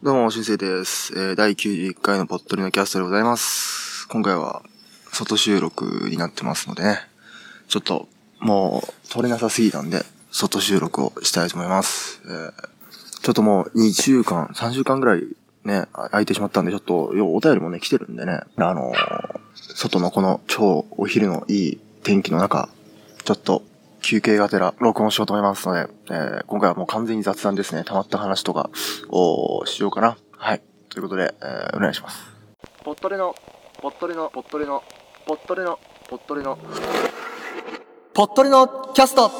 どうも、しんせいです。えー、第91回のポットリのキャストでございます。今回は、外収録になってますのでね、ちょっと、もう、撮れなさすぎたんで、外収録をしたいと思います。えー、ちょっともう、2週間、3週間ぐらい、ね、空いてしまったんで、ちょっと、ようお便りもね、来てるんでね、あのー外のこの超お昼のいい天気の中、ちょっと、休憩がてら録音しようと思いますので、えー今回はもう完全に雑談ですね。溜まった話とかをしようかな。はい。ということで、えーお願いします。ポットレの、ポットレの、ポットレの、ポットレの、ポットレの、ポットレのキャスト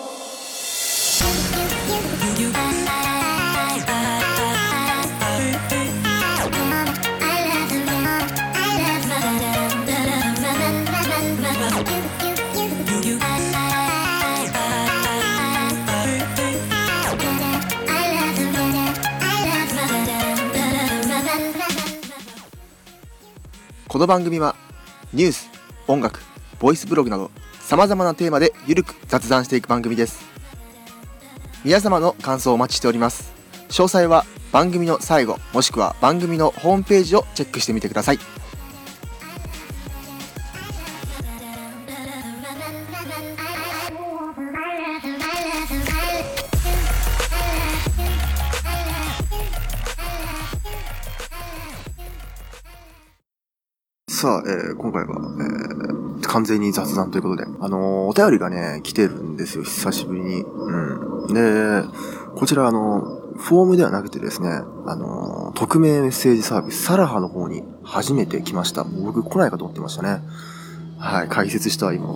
この番組は、ニュース、音楽、ボイスブログなど、様々なテーマでゆるく雑談していく番組です。皆様の感想をお待ちしております。詳細は番組の最後、もしくは番組のホームページをチェックしてみてください。さあ、えー今回は、えー完全に雑談ということで、あのーお便りがね、来てるんですよ、久しぶりに。うん。で、こちら、あの、フォームではなくてですね、あの匿名メッセージサービス、サラハの方に初めて来ました。僕来ないかと思ってましたね。はい、解説した今。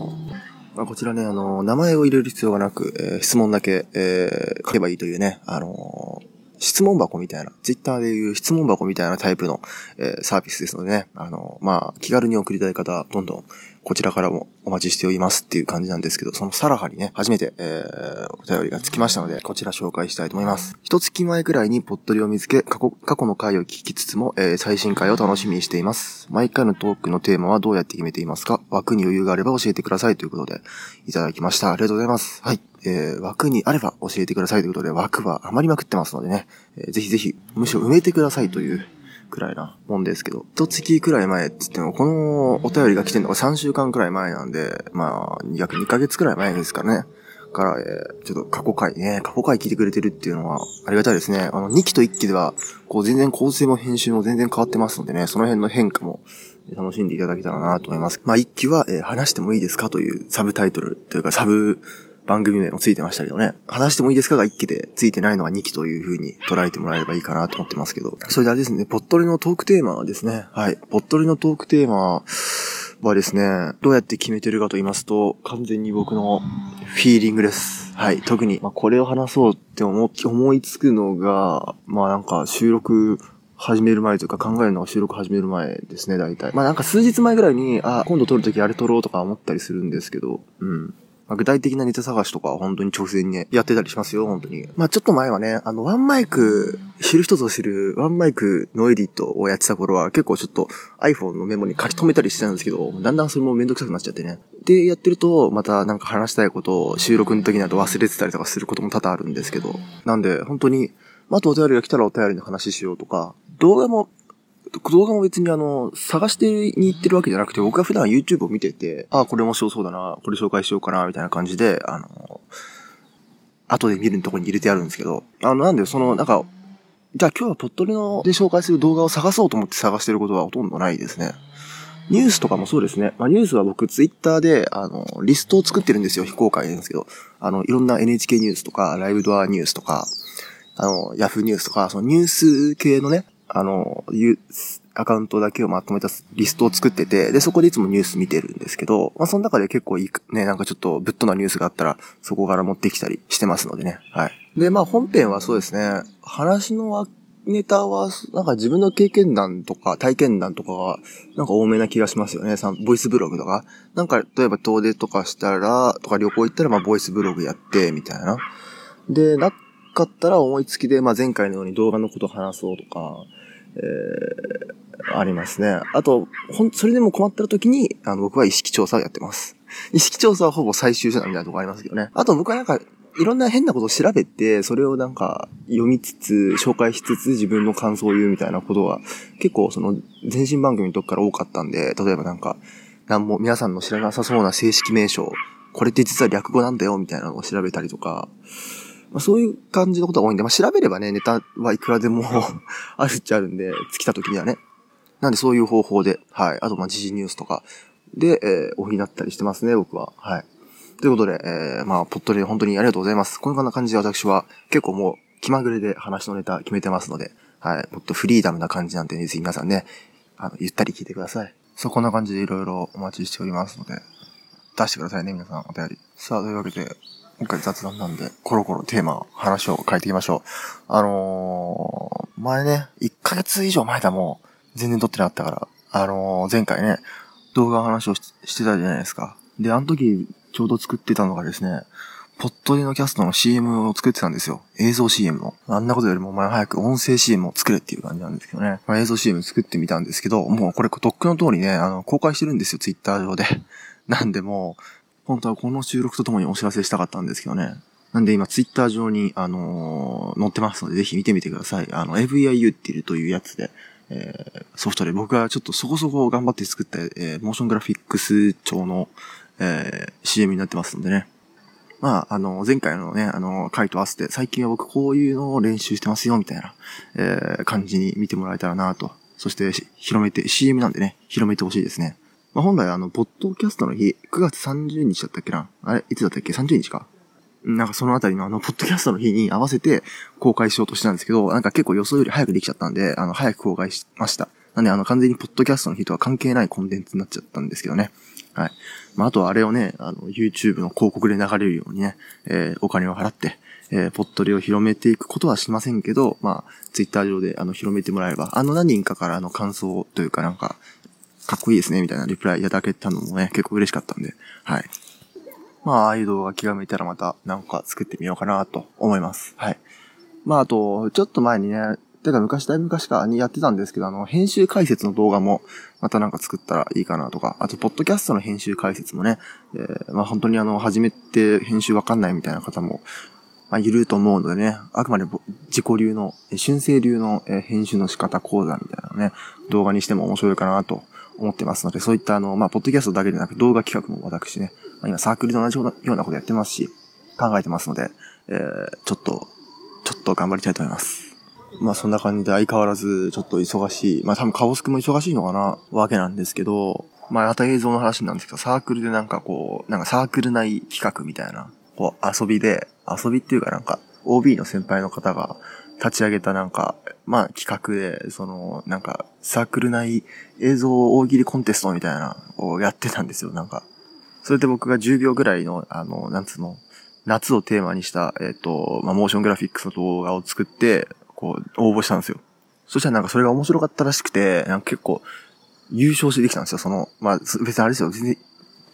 まあ、こちらね、あの名前を入れる必要がなく、えー質問だけ、えー書けばいいというね、あの質問箱みたいな、ツイッターでいう質問箱みたいなタイプの、えーサービスですのでね、あの、まあ、気軽に送りたい方、どんどん、こちらからもお待ちしておりますっていう感じなんですけど、そのサラハにね、初めて、えー、お便りがつきましたので、こちら紹介したいと思います。一月前くらいにポットリを見つけ、過去、過去の回を聞きつつも、えー、最新回を楽しみにしています。毎回のトークのテーマはどうやって決めていますか？枠に余裕があれば教えてくださいということで、いただきました。ありがとうございます。はい。えー、枠にあれば教えてくださいということで、枠は余りまくってますのでね、えーぜひぜひ、むしろ埋めてくださいというくらいなもんですけど、一月くらい前って言っても、このお便りが来てるのが3週間くらい前なんで、まあ、約2ヶ月くらい前ですかね。から、えーちょっと過去回ね、過去回聞いてくれてるっていうのはありがたいですね。あの、2期と1期では、こう全然構成も編集も全然変わってますのでね、その辺の変化も楽しんでいただけたらなと思います。まあ、1期は、えー話してもいいですかというサブタイトルというかサブ番組名もついてましたけどね。話してもいいですかが1期でついてないのは2期という風に捉えてもらえればいいかなと思ってますけど。それであれですね、ポットリのトークテーマはですね。はい。ポットリのトークテーマはですね、どうやって決めてるかと言いますと、完全に僕のフィーリングです。はい。特に、まあ、これを話そうって思思いつくのが、まあなんか収録始める前というか考えるのが収録始める前ですね、大体。まあなんか数日前ぐらいに、あ、今度撮るときあれ撮ろうとか思ったりするんですけど、うん。まあ、具体的なネタ探しとか本当に直前にね、やってたりしますよ、本当に。まあちょっと前はね、あの、ワンマイク、知る人ぞ知る、ワンマイクのエディットをやってた頃は結構ちょっと iPhone のメモに書き留めたりしてたんですけど、だんだんそれもめんどくさくなっちゃってね。で、やってると、またなんか話したいことを収録の時など忘れてたりとかすることも多々あるんですけど、なんで、本当に、まあ、あとお便りが来たらお便りの話しようとか、動画も、動画も別にあの、探してに行ってるわけじゃなくて、僕は普段 YouTube を見てて、ああ、これ面白そうだな、これ紹介しようかな、みたいな感じで、あの、後で見るところに入れてあるんですけど、あの、なんで、その、なんか、じゃあ今日はポットリので紹介する動画を探そうと思って探してることはほとんどないですね。ニュースとかもそうですね。まあ、ニュースは僕ツイッターで、あの、リストを作ってるんですよ。非公開なんですけど。あの、いろんな NHK ニュースとか、ライブドアニュースとか、あの、ヤフーニュースとか、そのニュース系のね、あの、アカウントだけをまとめたリストを作ってて、で、そこでいつもニュース見てるんですけど、まあ、その中で結構いい、ね、なんかちょっとぶっとなニュースがあったら、そこから持ってきたりしてますのでね。はい。で、まあ、本編はそうですね、話のネタは、なんか自分の経験談とか体験談とかが、なんか多めな気がしますよね。さボイスブログとか。なんか、例えば遠出とかしたら、とか旅行行ったら、まあ、ボイスブログやって、みたいな。で、なかったら思いつきで、まあ、前回のように動画のこと話そうとか、えー、ありますね。あと、ほん、それでも困った時に、あの、僕は意識調査をやってます。意識調査はほぼ最終手段みたいなとこありますけどね。あと僕はなんか、いろんな変なことを調べて、それをなんか読みつつ、紹介しつつ自分の感想を言うみたいなことが結構その前身番組の時から多かったんで、例えばなんか、なんも皆さんの知らなさそうな正式名称、これって実は略語なんだよみたいなのを調べたりとか、まあ、そういう感じのことが多いんで、まあ、調べればね、ネタはいくらでも あるっちゃあるんで、尽きた時にはね。なんでそういう方法で、はい。あと、ま、時事ニュースとかで、えー、おになったりしてますね、僕は。はい。ということで、えー、まあ、ポットで本当にありがとうございます。こんな感じで私は結構もう気まぐれで話のネタ決めてますので、はい。もっとフリーダムな感じなんで、ね、ぜひ皆さんね、あの、ゆったり聞いてください。そう、こんな感じでいろいろお待ちしておりますので、出してくださいね、皆さん、お便り。さあ、というわけで、今回雑談なんで、コロコロテーマ、話を変えていきましょう。あのー、前ね、1ヶ月以上前だもう、全然撮ってなかったから、あのー、前回ね、動画の話をしてたじゃないですか。で、あの時、ちょうど作ってたのがですね、ポットでのキャストの CM を作ってたんですよ。映像 CM の。あんなことよりもお前早く音声 CM を作れっていう感じなんですけどね。まあ、映像 CM 作ってみたんですけど、もうこれとっくの通りね、あの、公開してるんですよ、ツイッター上で。なんでもう、本当はこの収録とともにお知らせしたかったんですけどね。なんで今ツイッター上に、あのー、載ってますので、ぜひ見てみてください。あの、AVIU っていうというやつで、えー、ソフトで僕はちょっとそこそこ頑張って作った、えー、モーショングラフィックス調の、えー、CM になってますんでね。まあ、あの、前回のね、あの、回と合わせて、最近は僕こういうのを練習してますよ、みたいな、えー、感じに見てもらえたらなと。そして、広めて、CM なんでね、広めてほしいですね。まあ、本来あの、ポッドキャストの日、9月30日だったっけな？あれ？いつだったっけ ?30 日か？なんかそのあたりのあの、ポッドキャストの日に合わせて公開しようとしたんですけど、なんか結構予想より早くできちゃったんで、あの、早く公開しました。なんであの、完全にポッドキャストの日とは関係ないコンテンツになっちゃったんですけどね。はい。まあ、あとはあれをね、あの、YouTube の広告で流れるようにね、えー、お金を払って、えー、ポットリを広めていくことはしませんけど、まあ、Twitter 上であの、広めてもらえれば、あの何人かからあの感想というかなんか、かっこいいですね、みたいなリプライいただけたのもね、結構嬉しかったんで、はい。まあ、ああいう動画気が向いたらまたなんか作ってみようかなと思います。はい。まあ、あと、ちょっと前にね、てか昔、だいぶ昔かにやってたんですけど、あの、編集解説の動画も、またなんか作ったらいいかなとか、あと、ポッドキャストの編集解説もね、えー、まあ本当にあの、初めて編集わかんないみたいな方も、まあ、いると思うのでね、あくまで自己流の、春生流の編集の仕方講座みたいなね、動画にしても面白いかなと思ってますので、そういったあの、まあ、ポッドキャストだけでなく動画企画も私ね、まあ、今サークルと同じようなことやってますし、考えてますので、えー、ちょっと、ちょっと頑張りたいと思います。まあそんな感じで相変わらずちょっと忙しい。まあ多分カオスクも忙しいのかなわけなんですけど、まあまた映像の話なんですけど、サークルでなんかこう、なんかサークル内企画みたいな、こう遊びで、遊びっていうかなんか OB の先輩の方が立ち上げたなんか、まあ企画で、その、なんか、サークル内映像大喜利コンテストみたいなをやってたんですよ、なんか。それで僕が10秒ぐらいの、あの、なんつうの、夏をテーマにした、えっ、ー、と、まあ、モーショングラフィックスの動画を作って、こう、応募したんですよ。そしたらなんかそれが面白かったらしくて、なんか結構、優勝してできたんですよ、その、まあ、別にあれですよ、全然、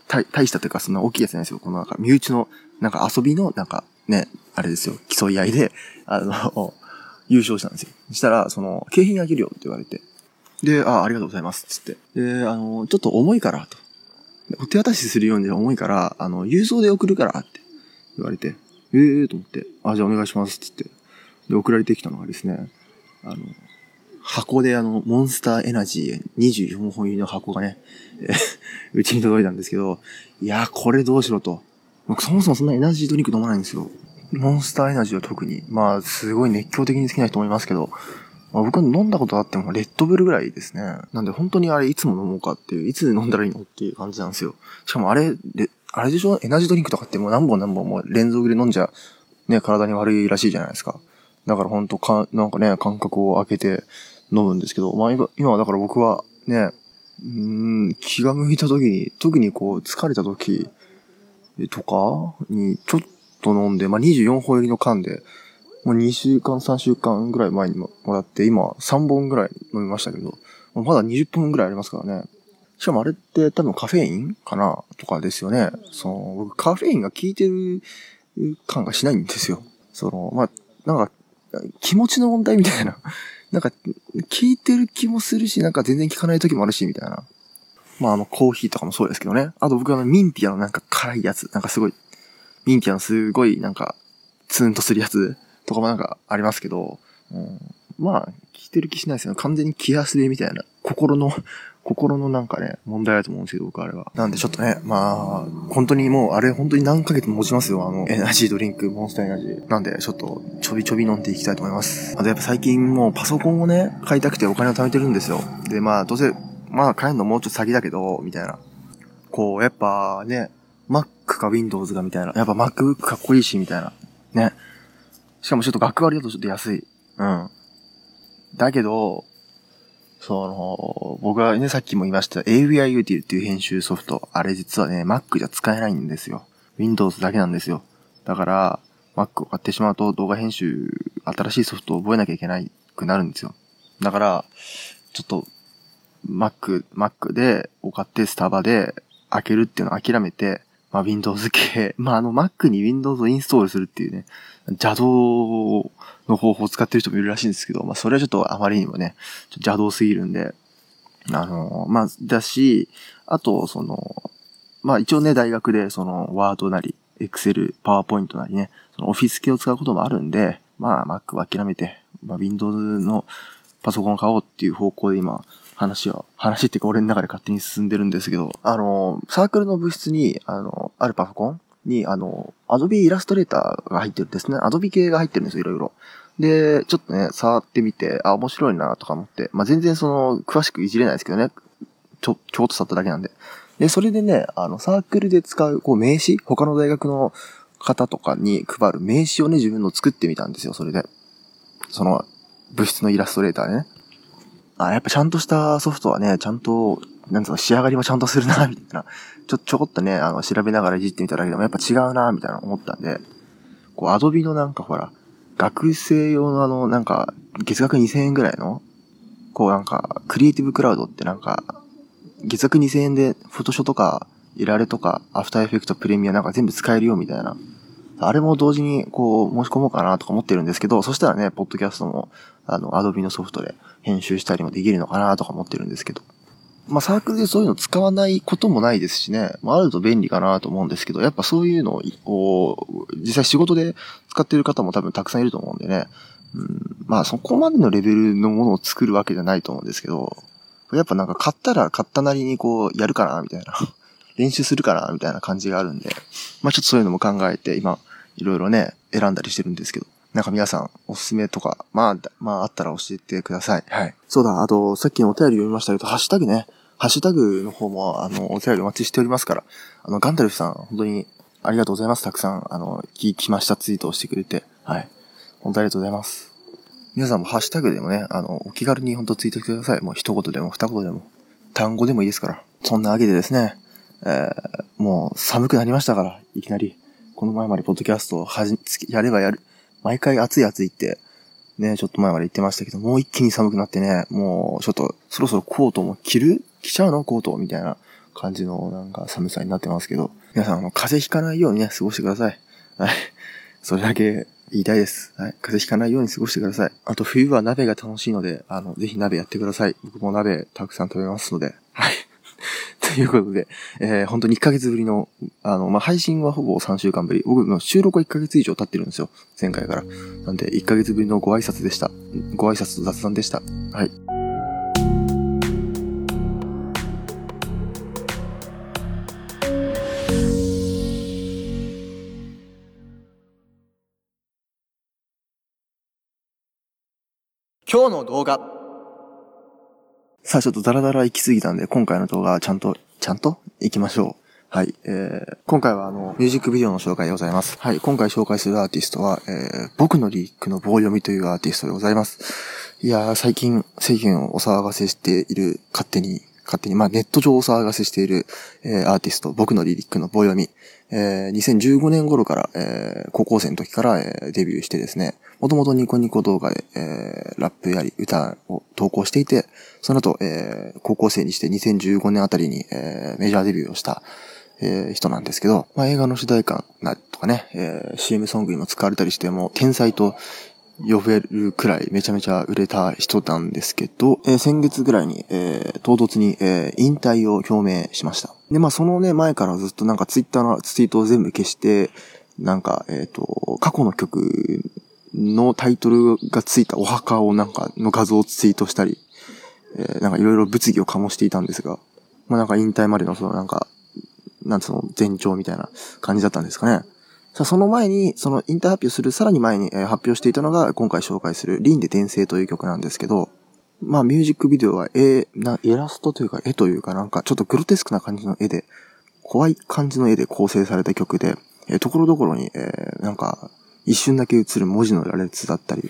大大したというか、そんな大きいやつじゃないですよ。このなんか、身内の、なんか遊びの、なんか、ね、あれですよ、競い合いで、あの、優勝したんですよ。したら、その、景品あげるよって言われて。で、あ、ありがとうございます、つって。で、あの、ちょっと重いから、と。お手渡しするように重いから、あの、郵送で送るから、って言われて。ええー、と思って、あ、じゃあお願いします、つって。で、送られてきたのがですね、あの、箱であの、モンスターエナジー24本入りの箱がね、うちに届いたんですけど、いや、これどうしろと。僕そもそもそんなエナジードリンク飲まないんですよ。モンスターエナジーは特に。まあ、すごい熱狂的に好きな人もいますけど、まあ、僕は飲んだことあってもレッドブルぐらいですね。なんで本当にあれいつも飲もうかっていう、いつ飲んだらいいのっていう感じなんですよ。しかもあれ、あれでしょ？エナジードリンクとかってもう何本何本も連続で飲んじゃ、ね、体に悪いらしいじゃないですか。だから本当か、なんかね、感覚を開けて飲むんですけど、まあ今、今はだから僕はね、うん、気が向いた時に、特にこう疲れた時とかにちょっと飲んで、まあ24本入りの缶で、もう2週間、3週間ぐらい前にもらって、今3本ぐらい飲みましたけど、まだ20分ぐらいありますからね。しかもあれって多分カフェインかな？とかですよね。その、僕カフェインが効いてる感がしないんですよ。その、まあ、なんか、気持ちの問題みたいな。なんか、効いてる気もするし、なんか全然効かない時もあるし、みたいな。まあ、あの、コーヒーとかもそうですけどね。あと僕あの、ミンティアのなんか辛いやつ。なんかすごい、ミンティアのすごいなんかツーンとするやつとかもなんかありますけど、うん、まあ、聞いてる気しないですよ。完全に気安でみたいな、心の、心のなんかね、問題だと思うんですけど、僕あれは。なんでちょっとね、まあ、本当にもう、あれ本当に何ヶ月も持ちますよ、あの、エナジードリンク、モンスターエナジー。なんで、ちょっと、ちょびちょび飲んでいきたいと思います。あとやっぱ最近もうパソコンをね、買いたくてお金を貯めてるんですよ。で、まあ、どうせ、まあ、買えるのもうちょっと先だけど、みたいな。こう、やっぱね、Mac か Windows がみたいな。やっぱ MacBook かっこいいし、みたいな。ね。しかもちょっと学割だとちょっと安い。うん。だけど、その、僕はね、さっきも言いました AVI Util っていう編集ソフト。あれ実はね、Mac じゃ使えないんですよ。Windows だけなんですよ。だから、Mac を買ってしまうと動画編集、新しいソフトを覚えなきゃいけないくなるんですよ。だから、ちょっと、Mac、Mac で、を買ってスタバで開けるっていうのを諦めて、まあ Windows 系、まああの Mac に Windows をインストールするっていうね、邪道の方法を使ってる人もいるらしいんですけど、まあそれはちょっとあまりにもね、邪道すぎるんで、あの、まあ、だし、あと、その、まあ一応ね、大学でその、ワードなり、エクセル、パワーポイントなりね、そのオフィス系を使うこともあるんで、まあ Mac は諦めて、まあ Windows のパソコンを買おうっていう方向で今、話は、話っていうか俺の中で勝手に進んでるんですけど、あの、サークルの部室に、あの、あるパソコンに、あの、Adobe Illustrator が入ってるんですね。Adobe 系が入ってるんですよ、いろいろ。で、ちょっとね、触ってみて、あ、面白いなとか思って、まあ、全然その、詳しくいじれないですけどね。ちょ、ちょっと触っただけなんで。で、それでね、あの、サークルで使う、こう、名刺？他の大学の方とかに配る名刺をね、自分の作ってみたんですよ、それで。その、物質のイラストレーターね。あ、やっぱちゃんとしたソフトはね、ちゃんと、なんつうの、仕上がりもちゃんとするな、みたいな。ちょ、ちょこっとね、あの、調べながらいじってみただけでもやっぱ違うな、みたいな思ったんで、こう、アドビのなんかほら、学生用のあの、なんか、月額2000円ぐらいの、こうなんか、クリエイティブクラウドってなんか、月額2000円で、フォトショとか、いられとか、アフターエフェクト、プレミアなんか全部使えるよ、みたいな。あれも同時にこう申し込もうかなとか思ってるんですけど、そしたらね、ポッドキャストも、あの、アドビのソフトで編集したりもできるのかなとか思ってるんですけど。まあサークルでそういうの使わないこともないですしね、まああると便利かなと思うんですけど、やっぱそういうのを、実際仕事で使ってる方も多分たくさんいると思うんでね、うん、まあそこまでのレベルのものを作るわけじゃないと思うんですけど、やっぱなんか買ったら買ったなりにこうやるかなみたいな。練習するかなみたいな感じがあるんで、まあちょっとそういうのも考えて今、いろいろね、選んだりしてるんですけど。なんか皆さん、おすすめとか、まあ、まあ、あったら教えてください。はい。そうだ、あと、さっきのお便り読みましたけど、ハッシュタグね。ハッシュタグの方も、あの、お便りお待ちしておりますから。あの、ガンダルフさん、本当にありがとうございます。たくさん、あの、聞きましたツイートをしてくれて。はい。本当ありがとうございます。皆さんもハッシュタグでもね、あの、お気軽に本当ツイートしてください。もう一言でも二言でも、単語でもいいですから。そんなわけでですね、えー、もう寒くなりましたから、いきなり。この前までポッドキャストをはじ、やればやる。毎回暑い暑いって、ね、ちょっと前まで言ってましたけど、もう一気に寒くなってね、もうちょっとそろそろコートも着る？着ちゃうの？コートみたいな感じのなんか寒さになってますけど、皆さんあの、風邪ひかないようにね、過ごしてください。はい。それだけ言いたいです。はい。風邪ひかないように過ごしてください。あと冬は鍋が楽しいので、あの、ぜひ鍋やってください。僕も鍋たくさん食べますので。はい。ということで、えー、本当に1ヶ月ぶりの、あの、まあ、配信はほぼ3週間ぶり。僕の収録は1ヶ月以上経ってるんですよ。前回から。なんで、1ヶ月ぶりのご挨拶でした。ご挨拶と雑談でした。はい。今日の動画。さあちょっとダラダラ行き過ぎたんで、今回の動画はちゃんと、ちゃんと？行きましょう。はい。えー、今回はあの、ミュージックビデオの紹介でございます。はい。今回紹介するアーティストは、えー、僕のリークの棒読みというアーティストでございます。いやー、最近世間をお騒がせしている、勝手に、勝手に、まあネット上お騒がせしている、えー、アーティスト、僕のリリックの棒読み。えー、2015年頃から、えー、高校生の時から、えー、デビューしてですね、もともとニコニコ動画で、えー、ラップやり、歌を投稿していて、その後、えー、高校生にして2015年あたりに、えー、メジャーデビューをした、えー、人なんですけど、まあ、映画の主題歌なとかね、えー、CM ソングにも使われたりして、も天才と呼べるくらいめちゃめちゃ売れた人なんですけど、えー、先月ぐらいに、えー、唐突に、えー、引退を表明しました。で、まあそのね、前からずっとなんかツイッターのツイートを全部消してなんか、えっ、と、過去の曲のタイトルがついたお墓をなんか、の画像をツイートしたり、え、なんかいろいろ物議を醸していたんですが、まあなんか引退までのそのなんか、なんつうの、前兆みたいな感じだったんですかね。さあ、その前に、その引退発表するさらに前に、発表していたのが、今回紹介する、リンで転生という曲なんですけど、まあ、ミュージックビデオは絵、な、イラストというか、絵というかなんか、ちょっとグロテスクな感じの絵で、怖い感じの絵で構成された曲で、え、ところどころに、えー、なんか、一瞬だけ映る文字の羅列だったり、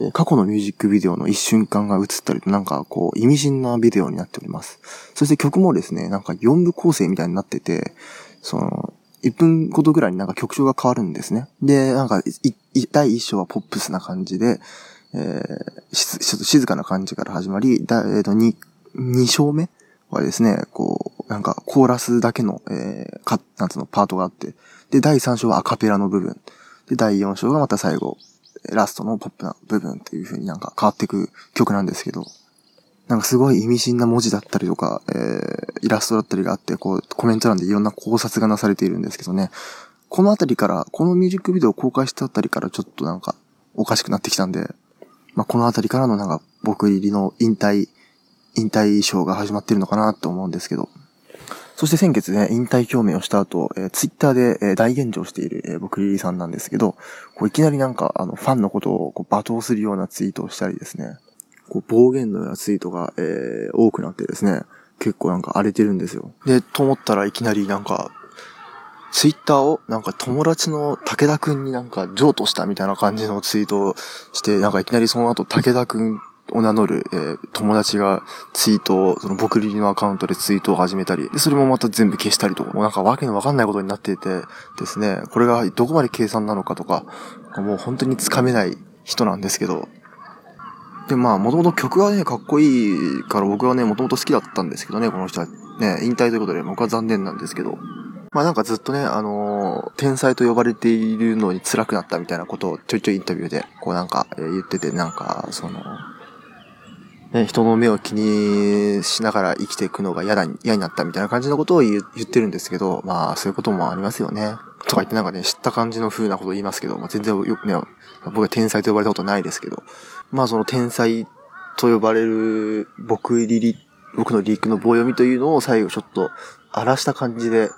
え、過去のミュージックビデオの一瞬間が映ったり、なんかこう、意味深なビデオになっております。そして曲もですね、なんか4部構成みたいになってて、その、1分ごとぐらいになんか曲調が変わるんですね。で、なんか、第1章はポップスな感じで、えー、ちょっと静かな感じから始まり、だえっ、ー、と、2、2章目はですね、こう、なんか、コーラスだけの、えー、か、なんつうの、パートがあって、で、第3章はアカペラの部分。で、第4章がまた最後、ラストのポップな部分っていう風になんか変わっていく曲なんですけど、なんかすごい意味深な文字だったりとか、えー、イラストだったりがあって、こう、コメント欄でいろんな考察がなされているんですけどね、このあたりから、このミュージックビデオを公開したあたりからちょっとなんか、おかしくなってきたんで、まあ、このあたりからのなんか、僕入りの引退、引退ショーが始まってるのかなって思うんですけど、そして先月ね、引退表明をした後、えー、ツイッターで、えー、大炎上している、えー、僕リリーさんなんですけど、こういきなりなんか、あの、ファンのことをこう罵倒するようなツイートをしたりですね、こう暴言のようなツイートが、えー、多くなってですね、結構なんか荒れてるんですよ。で、と思ったらいきなりなんか、ツイッターをなんか友達の武田くんになんか譲渡したみたいな感じのツイートをして、なんかいきなりその後武田くんを名乗る、えー、友達がツイートを、その僕リリのアカウントでツイートを始めたり、で、それもまた全部消したりとか、もうなんかわけのわかんないことになっていてですね、これがどこまで計算なのかとか、もう本当につかめない人なんですけど、で、まあ、もともと曲がね、かっこいいから僕はね、もともと好きだったんですけどね、この人はね、引退ということで僕は残念なんですけど、まあなんかずっとね、あのー、天才と呼ばれているのに辛くなったみたいなことをちょいちょいインタビューで、こうなんか、言ってて、なんか、その、ね、人の目を気にしながら生きていくのが嫌だ、嫌になったみたいな感じのことを言ってるんですけど、まあそういうこともありますよね。とか言ってなんかね、知った感じの風なこと言いますけど、まあ、全然よくね、僕は天才と呼ばれたことないですけど、まあその天才と呼ばれる僕リリ、僕のリークの棒読みというのを最後ちょっと荒らした感じで、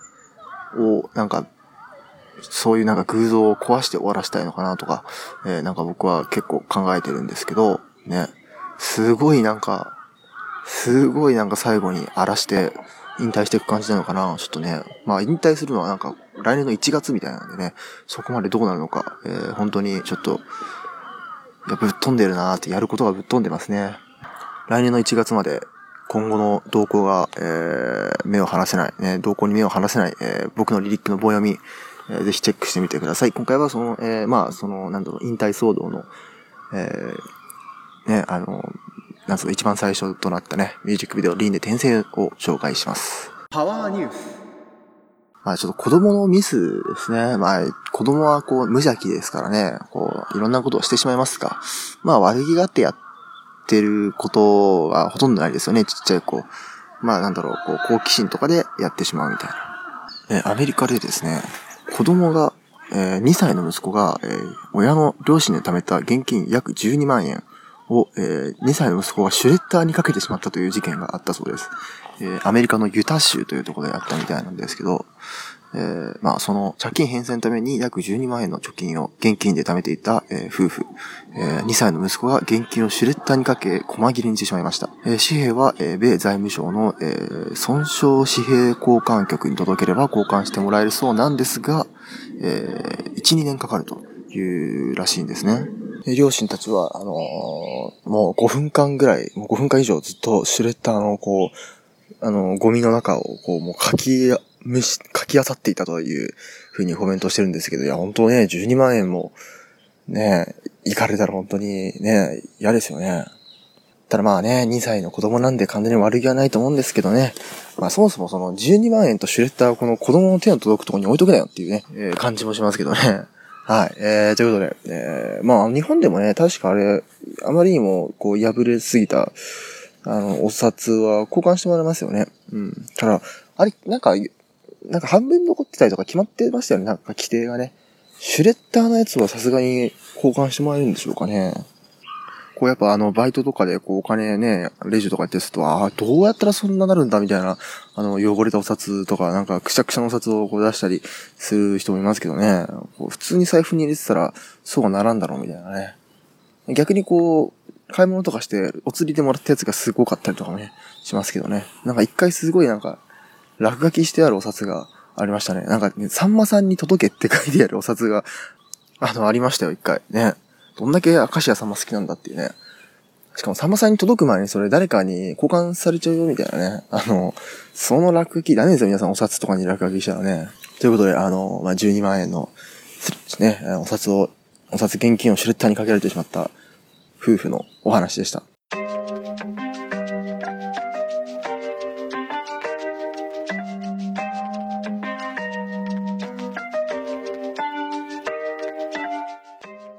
を、なんか、そういうなんか偶像を壊して終わらせたいのかなとか、えー、なんか僕は結構考えてるんですけど、ね。すごいなんか、すごいなんか最後に荒らして引退していく感じなのかなちょっとね。まあ引退するのはなんか来年の1月みたいなんでね、そこまでどうなるのか、えー、本当にちょっと、いや、ぶっ飛んでるなーってやることがぶっ飛んでますね。来年の1月まで今後の動向が、えー、目を離せない、ね、動向に目を離せない、えー、僕のリリックの棒読み、えー、ぜひチェックしてみてください。今回はその、えー、まあ、その、なんだろう、引退騒動の、えー、ね、あの、なんその一番最初となったね、ミュージックビデオ、リンで転生を紹介します。パワーニュース。まあちょっと子供のミスですね。まあ子供はこう無邪気ですからね、こういろんなことをしてしまいますが、まあ悪気があってやってることがほとんどないですよね、ちっちゃい子。まあなんだろう、こう好奇心とかでやってしまうみたいな。え、アメリカでですね、子供が、えー、2歳の息子が、えー、親の両親で貯めた現金約12万円を、えー、2歳の息子がシュレッダーにかけてしまったという事件があったそうです。え、アメリカのユタ州というところであったみたいなんですけど、えー、まあ、その借金返済のために約12万円の貯金を現金で貯めていた、えー、夫婦、えー、2歳の息子が現金をシュレッダーにかけ、細切れにしてしまいました。えー、紙幣は、えー、米財務省の、えー、損傷紙幣交換局に届ければ交換してもらえるそうなんですが、えー、1、2年かかるというらしいんですね。両親たちは、あのー、もう5分間ぐらい、もう5分間以上ずっとシュレッダーのこう、あの、ゴミの中をこう、もう書きむし、書き漁っていたというふうにコメントしてるんですけど、いや、本当ね、12万円も、ね、行かれたら本当にね、嫌ですよね。ただまあね、2歳の子供なんで完全に悪気はないと思うんですけどね。まあそもそもその12万円とシュレッダーをこの子供の手の届くところに置いとくなよっていうね、えー、感じもしますけどね。はい。えー、ということで、えー、まあ日本でもね、確かあれ、あまりにもこう破れすぎた、あの、お札は交換してもらいますよね。うん。ただ、あれ、なんか、なんか半分残ってたりとか決まってましたよね。なんか規定がね。シュレッダーのやつはさすがに交換してもらえるんでしょうかね。こうやっぱあの、バイトとかでこうお金ね、レジとかやってすと、ああ、どうやったらそんななるんだみたいな、あの、汚れたお札とか、なんかくしゃくしゃのお札をこう出したりする人もいますけどね、こう普通に財布に入れてたら、そうはならんだろうみたいなね。逆にこう、買い物とかして、お釣りでもらったやつがすごかったりとかね、しますけどね。なんか一回すごいなんか、落書きしてあるお札がありましたね。なんかね、さんまさんに届けって書いてあるお札が、あの、ありましたよ、一回。ね。どんだけ明石家さんま好きなんだっていうね。しかもさんまさんに届く前にそれ誰かに交換されちゃうよみたいなね。あの、その落書きダメですよ、皆さんお札とかに落書きしたらね。ということで、あの、まあ、12万円の、ね、お札を、お札現金をシュレッダーにかけられてしまった夫婦のお話でした。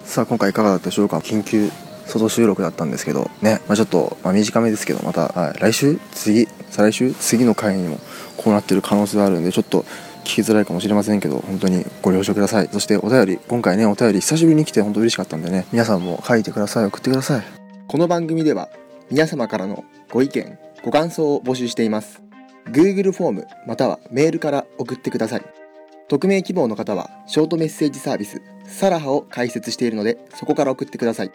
さあ、今回いかがだったでしょうか？緊急外収録だったんですけど、ね、まあ、ちょっと、まあ、短めですけど、また、はい、来週？次？再来週？次の回にもこうなってる可能性があるんで、ちょっと聞きづらいかもしれませんけど、本当にご了承ください。そしてお便り、今回ね、お便り久しぶりに来て本当嬉しかったんでね、皆さんも書いてください、送ってください。この番組では、皆様からのご意見、ご感想を募集しています。Google フォームまたはメールから送ってください。匿名希望の方は、ショートメッセージサービス、サラハを開設しているので、そこから送ってください。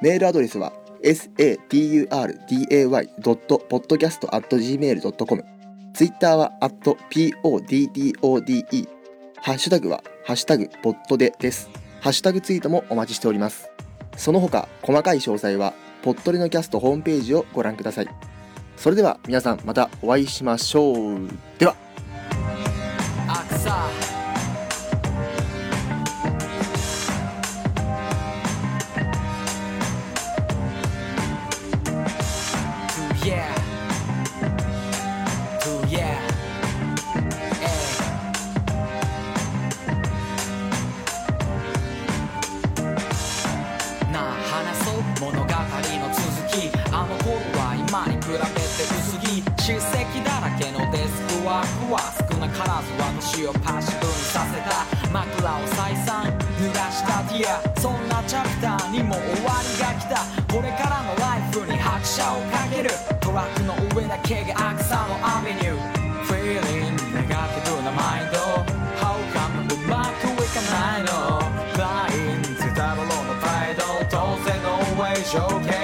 メールアドレスは saturday.podcast.gmail.com ツイッターはアット @poddode ハッシュタグはハッシュタグポットでです。ハッシュタグツイートもお待ちしております。その他、細かい詳細はポットでのキャストホームページをご覧ください。それでは皆さんまたお会いしましょう。では。は当